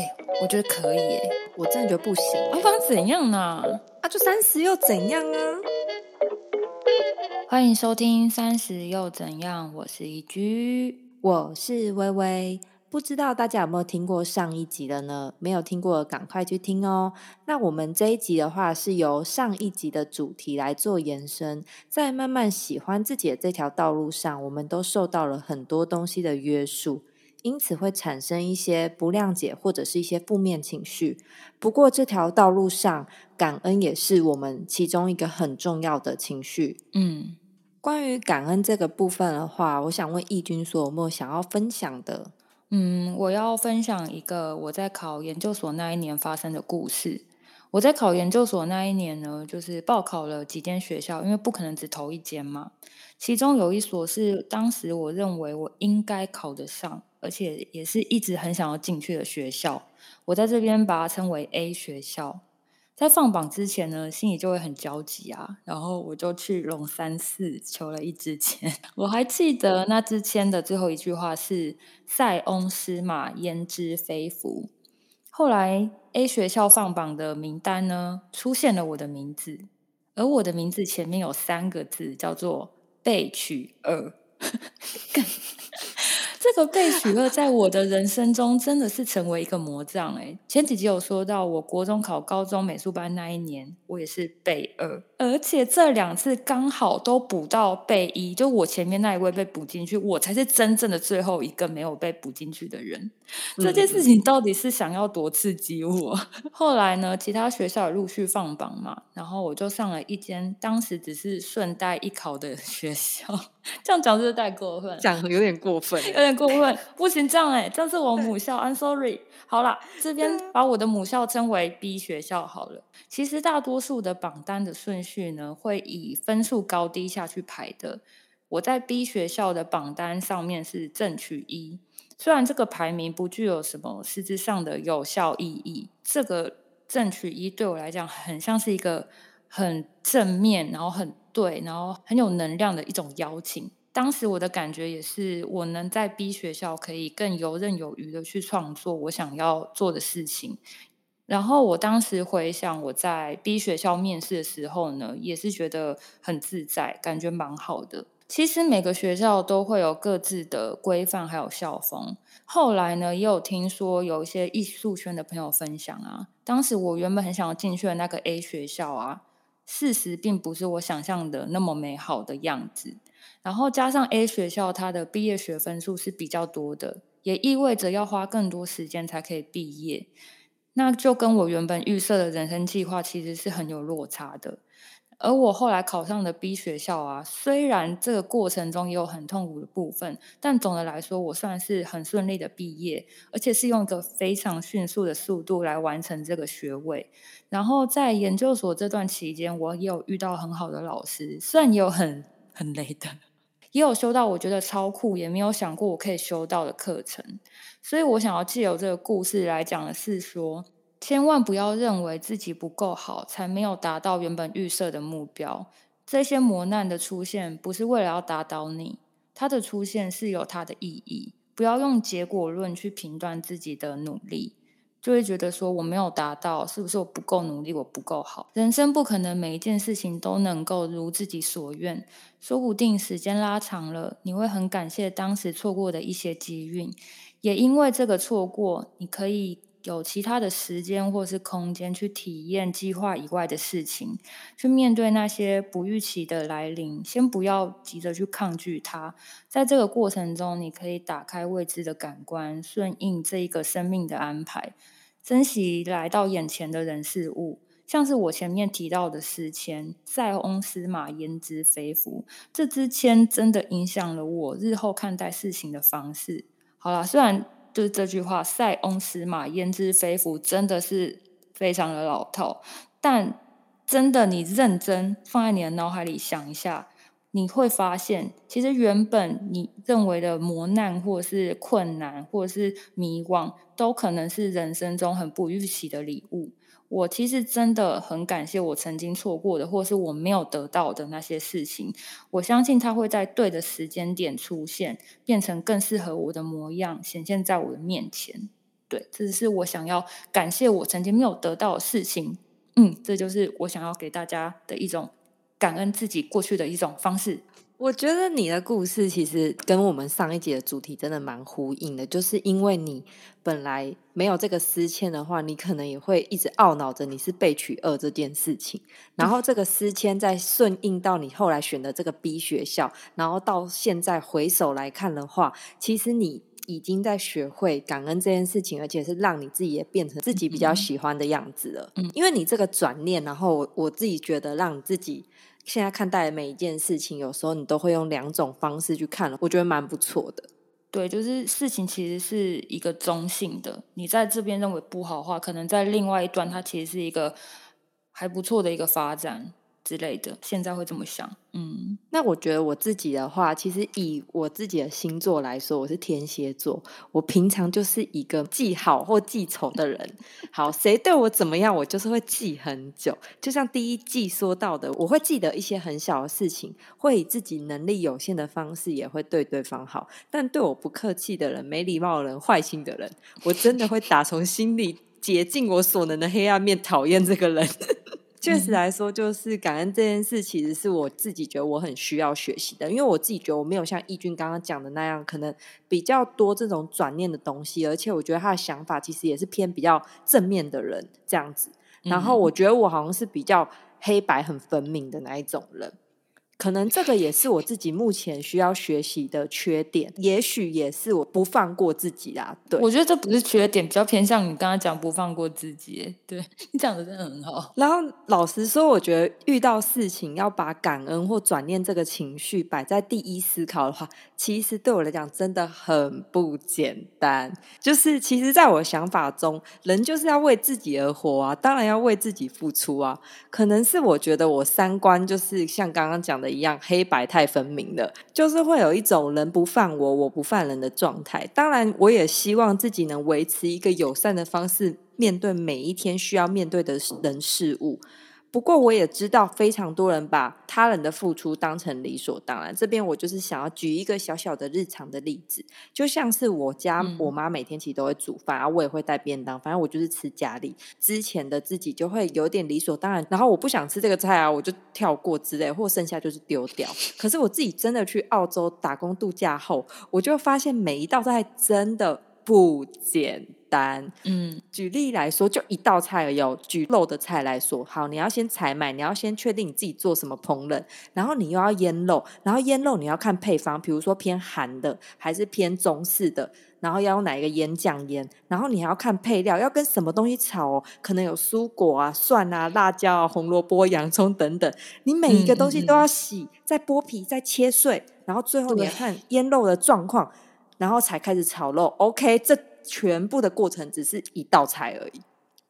哎、我觉得可以哎、我真的觉得不行、啊，不然怎样呢？啊，就三十又怎样啊？欢迎收听《三十又怎样》，我是一居。我是微微，不知道大家有没有听过上一集的呢？没有听过的赶快去听哦。那我们这一集的话，是由上一集的主题来做延伸，在慢慢喜欢自己的这条道路上，我们都受到了很多东西的约束。因此会产生一些不谅解或者是一些负面情绪。不过这条道路上，感恩也是我们其中一个很重要的情绪。嗯，关于感恩这个部分的话，我想问义军说有没有想要分享的？嗯，我要分享一个我在考研究所那一年发生的故事。我在考研究所那一年呢，就是报考了几间学校，因为不可能只投一间嘛。其中有一所是当时我认为我应该考得上，而且也是一直很想要进去的学校。我在这边把它称为 A 学校。在放榜之前呢，心里就会很焦急啊，然后我就去龙山寺求了一支签。我还记得那支签的最后一句话是“塞翁失马，焉知非福”。后来 A 学校放榜的名单呢，出现了我的名字，而我的名字前面有三个字，叫做“被取二”。这个被取乐在我的人生中真的是成为一个魔杖哎、前几集有说到，我国中考高中美术班那一年，我也是被二，而且这两次刚好都补到备一，就我前面那一位被补进去，我才是真正的最后一个没有被补进去的人。这件事情到底是想要多刺激我？后来呢，其他学校也陆续放榜嘛，然后我就上了一间当时只是顺带一考的 学校，这样讲是不是太过分？讲有点过分有点过分，不行这样哎、这是我母校，I'm sorry。好啦，这边把我的母校称为 B 学校好了。其实大多数的榜单的顺序去呢，会以分数高低下去排的。我在 B 学校的榜单上面是正取一，虽然这个排名不具有什么实质上的有效意义，这个正取一对我来讲很像是一个很正面，然后很对，然后很有能量的一种邀请。当时我的感觉也是，我能在 B 学校可以更游刃有余的去创作我想要做的事情。然后我当时回想我在 B 学校面试的时候呢，也是觉得很自在，感觉蛮好的。其实每个学校都会有各自的规范还有校风。后来呢，也有听说有一些艺术圈的朋友分享啊，当时我原本很想要进去的那个 A 学校啊，事实并不是我想象的那么美好的样子。然后加上 A 学校它的毕业学分数是比较多的，也意味着要花更多时间才可以毕业。那就跟我原本预设的人生计划其实是很有落差的。而我后来考上的 B 学校啊，虽然这个过程中也有很痛苦的部分，但总的来说，我算是很顺利的毕业，而且是用一个非常迅速的速度来完成这个学位。然后在研究所这段期间，我也有遇到很好的老师，虽然也有很很累的，也有修到我觉得超酷，也没有想过我可以修到的课程。所以我想要借由这个故事来讲的是说，千万不要认为自己不够好，才没有达到原本预设的目标。这些磨难的出现，不是为了要打倒你，它的出现是有它的意义。不要用结果论去评断自己的努力，就会觉得说我没有达到，是不是我不够努力，我不够好？人生不可能每一件事情都能够如自己所愿，说不定时间拉长了，你会很感谢当时错过的一些机运。也因为这个错过，你可以有其他的时间或是空间去体验计划以外的事情，去面对那些不预期的来临。先不要急着去抗拒它，在这个过程中，你可以打开未知的感官，顺应这一个生命的安排，珍惜来到眼前的人事物。像是我前面提到的诗签“塞翁失马，焉知非福”，这支签真的影响了我日后看待事情的方式。好啦，虽然就是这句话“塞翁失马，焉知非福”真的是非常的老套，但真的你认真放在你的脑海里想一下，你会发现，其实原本你认为的磨难，或是困难，或是迷惘，都可能是人生中很不预期的礼物。我其实真的很感谢我曾经错过的，或是我没有得到的那些事情。我相信它会在对的时间点出现，变成更适合我的模样，显现在我的面前。对，这是我想要感谢我曾经没有得到的事情。嗯，这就是我想要给大家的一种感恩自己过去的一种方式。我觉得你的故事其实跟我们上一节的主题真的蛮呼应的，就是因为你本来没有这个思迁的话，你可能也会一直懊恼着你是被取二这件事情，然后这个思迁再顺应到你后来选的这个 B 学校，然后到现在回首来看的话，其实你已经在学会感恩这件事情，而且是让你自己也变成自己比较喜欢的样子了。嗯，因为你这个转念，然后我自己觉得让你自己。现在看待每一件事情，有时候你都会用两种方式去看了，我觉得蛮不错的。对，就是事情其实是一个中性的，你在这边认为不好的话，可能在另外一端，它其实是一个还不错的一个发展。之类的，现在会这么想。嗯，那我觉得我自己的话，其实以我自己的星座来说，我是天蝎座。我平常就是一个记好或记仇的人。好，谁对我怎么样，我就是会记很久。就像第一季说到的，我会记得一些很小的事情，会以自己能力有限的方式，也会对对方好。但对我不客气的人、没礼貌的人、坏心的人，我真的会打从心里竭尽我所能的黑暗面，讨厌这个人。确实来说，就是感恩这件事，其实是我自己觉得我很需要学习的。因为我自己觉得我没有像义军刚刚讲的那样，可能比较多这种转念的东西，而且我觉得他的想法其实也是偏比较正面的人这样子。然后我觉得我好像是比较黑白很分明的那一种人。可能这个也是我自己目前需要学习的缺点，也许也是我不放过自己啦。对，我觉得这不是缺点，比较偏向你刚刚讲不放过自己。对 你讲的真的很好。然后老实说，我觉得遇到事情要把感恩或转念这个情绪摆在第一思考的话，其实对我来讲真的很不简单。就是其实，在我的想法中，人就是要为自己而活啊，当然要为自己付出啊。可能是我觉得我三观就是像刚刚讲的。一样黑白太分明了，就是会有一种人不犯我，我不犯人的状态。当然，我也希望自己能维持一个友善的方式，面对每一天需要面对的人事物。不过我也知道，非常多人把他人的付出当成理所当然。这边我就是想要举一个小小的日常的例子，就像是我家我妈每天其实都会煮饭，然后我也会带便当，反正我就是吃家里。之前的自己就会有点理所当然，然后我不想吃这个菜啊，我就跳过之类，或剩下就是丢掉。可是我自己真的去澳洲打工度假后，我就发现每一道菜真的不简。单，嗯，举例来说，就一道菜而已。举肉的菜来说，好，你要先采买，你要先确定你自己做什么烹饪，然后你又要腌肉，然后腌肉你要看配方，比如说偏韩的还是偏中式的，然后要用哪一个腌酱腌，然后你还要看配料要跟什么东西炒哦，可能有蔬果啊、蒜啊、辣椒啊、红萝卜、洋葱等等，你每一个东西都要洗，再剥皮，再切碎，然后最后你要看腌肉的状况，然后才开始炒肉。OK，这。全部的过程只是一道菜而已，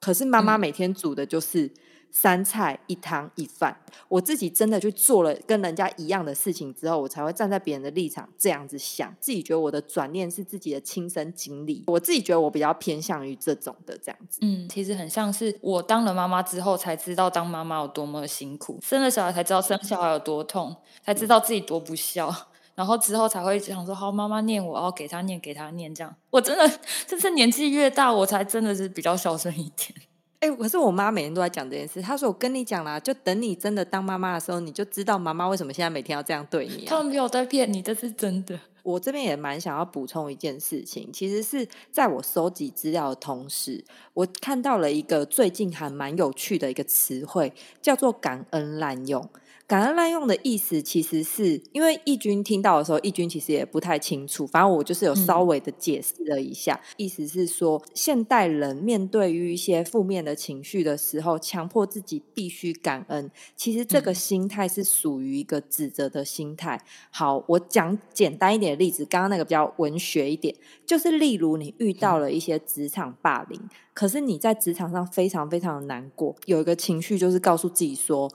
可是妈妈每天煮的就是三菜一汤一饭。我自己真的去做了跟人家一样的事情之后，我才会站在别人的立场这样子想，自己觉得我的转念是自己的亲身经历。我自己觉得我比较偏向于这种的这样子。嗯，其实很像是我当了妈妈之后才知道当妈妈有多么辛苦，生了小孩才知道生小孩有多痛，才知道自己多不孝。然后之后才会想说，好，妈妈念我，然后给他念，给他念，这样。我真的，就是年纪越大，我才真的是比较孝顺一点。哎，可是我妈每天都在讲这件事。她说：“我跟你讲啦，就等你真的当妈妈的时候，你就知道妈妈为什么现在每天要这样对你。”他们没有在骗你，这是真的。我这边也蛮想要补充一件事情，其实是在我收集资料的同时，我看到了一个最近还蛮有趣的一个词汇，叫做“感恩滥用”。感恩滥用的意思，其实是因为义军听到的时候，义军其实也不太清楚。反正我就是有稍微的解释了一下，意思是说，现代人面对于一些负面的情绪的时候，强迫自己必须感恩。其实这个心态是属于一个指责的心态。好，我讲简单一点的例子，刚刚那个比较文学一点，就是例如你遇到了一些职场霸凌，可是你在职场上非常非常的难过，有一个情绪就是告诉自己说，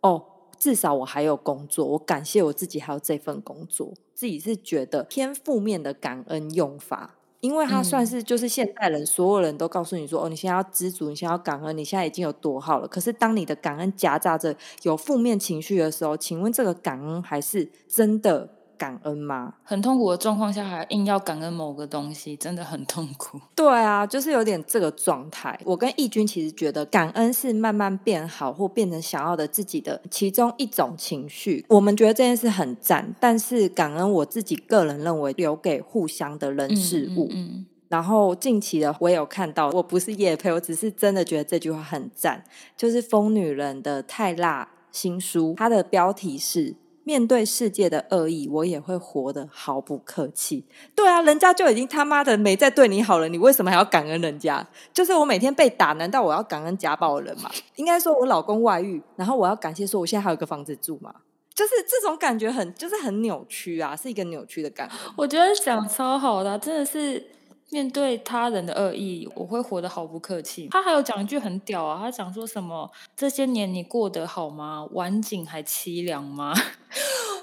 哦。至少我还有工作，我感谢我自己还有这份工作。自己是觉得偏负面的感恩用法，因为它算是就是现代人所有人都告诉你说：“哦，你现在要知足，你现在要感恩，你现在已经有多好了。”可是当你的感恩夹杂着有负面情绪的时候，请问这个感恩还是真的感恩吗？很痛苦的状况下，还硬要感恩某个东西，真的很痛苦。对啊，就是有点这个状态。我跟义军其实觉得，感恩是慢慢变好或变成想要的自己的其中一种情绪。我们觉得这件事很赞，但是感恩我自己个人认为留给互相的人事物。嗯，然后近期的我也有看到，我不是叶佩，我只是真的觉得这句话很赞，就是疯女人的泰辣新书，它的标题是。面对世界的恶意，我也会活得毫不客气。对啊，人家就已经他妈的没再对你好了，你为什么还要感恩人家？就是我每天被打，难道我要感恩家暴的人吗？应该说我老公外遇，然后我要感谢说我现在还有个房子住吗？就是这种感觉很，就是很扭曲啊，是一个扭曲的感觉。我觉得讲超好的，真的是。面对他人的恶意，我会活得毫不客气。他还有讲一句很屌啊，他讲说什么？这些年你过得好吗？晚景还凄凉吗？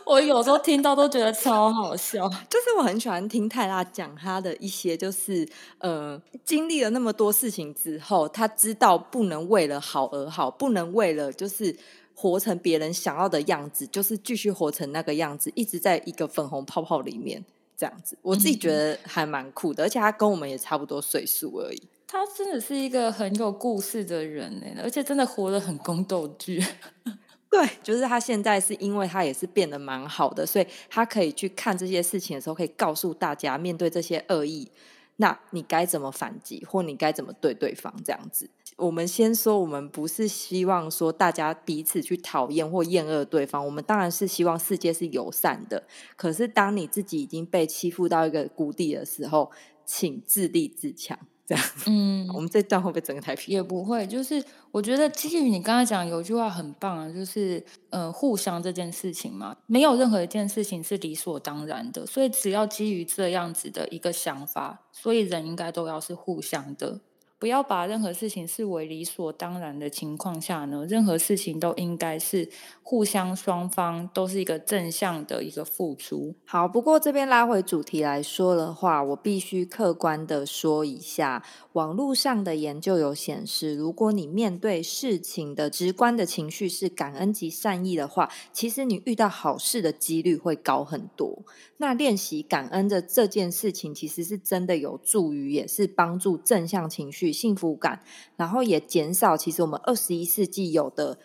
我有时候听到都觉得超好笑。就是我很喜欢听泰拉讲他的一些，就是呃，经历了那么多事情之后，他知道不能为了好而好，不能为了就是活成别人想要的样子，就是继续活成那个样子，一直在一个粉红泡泡里面。这样子，我自己觉得还蛮酷的，而且他跟我们也差不多岁数而已。他真的是一个很有故事的人呢，而且真的活得很宫斗剧。对，就是他现在是因为他也是变得蛮好的，所以他可以去看这些事情的时候，可以告诉大家，面对这些恶意，那你该怎么反击，或你该怎么对对方这样子。我们先说，我们不是希望说大家彼此去讨厌或厌恶对方，我们当然是希望世界是友善的。可是，当你自己已经被欺负到一个谷底的时候，请自立自强。这样，嗯，我们这段会不会整个太平？也不会，就是我觉得基于你刚才讲有句话很棒啊，就是呃，互相这件事情嘛，没有任何一件事情是理所当然的，所以只要基于这样子的一个想法，所以人应该都要是互相的。不要把任何事情视为理所当然的情况下呢，任何事情都应该是互相双方都是一个正向的一个付出。好，不过这边拉回主题来说的话，我必须客观的说一下，网络上的研究有显示，如果你面对事情的直观的情绪是感恩及善意的话，其实你遇到好事的几率会高很多。那练习感恩的这件事情，其实是真的有助于，也是帮助正向情绪、幸福感，然后也减少其实我们二十一世纪有的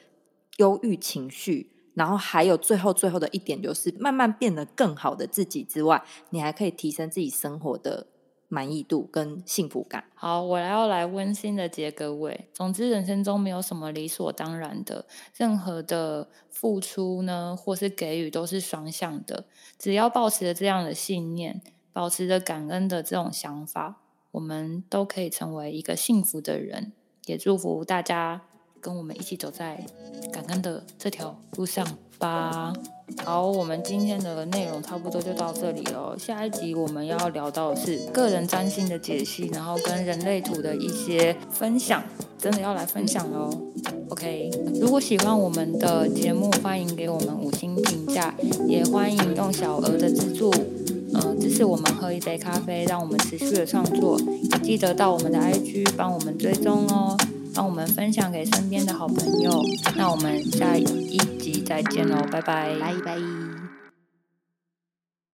忧郁情绪。然后还有最后最后的一点，就是慢慢变得更好的自己之外，你还可以提升自己生活的。满意度跟幸福感。好，我要来温馨的结各位。总之，人生中没有什么理所当然的，任何的付出呢，或是给予都是双向的。只要保持着这样的信念，保持着感恩的这种想法，我们都可以成为一个幸福的人。也祝福大家跟我们一起走在感恩的这条路上吧。好，我们今天的内容差不多就到这里了。下一集我们要聊到的是个人占星的解析，然后跟人类图的一些分享，真的要来分享喽。OK，如果喜欢我们的节目，欢迎给我们五星评价，也欢迎用小额的资助，嗯，支持我们喝一杯咖啡，让我们持续的创作。也记得到我们的 IG 帮我们追踪哦。帮我们分享给身边的好朋友，那我们下一集再见喽，拜拜，拜拜。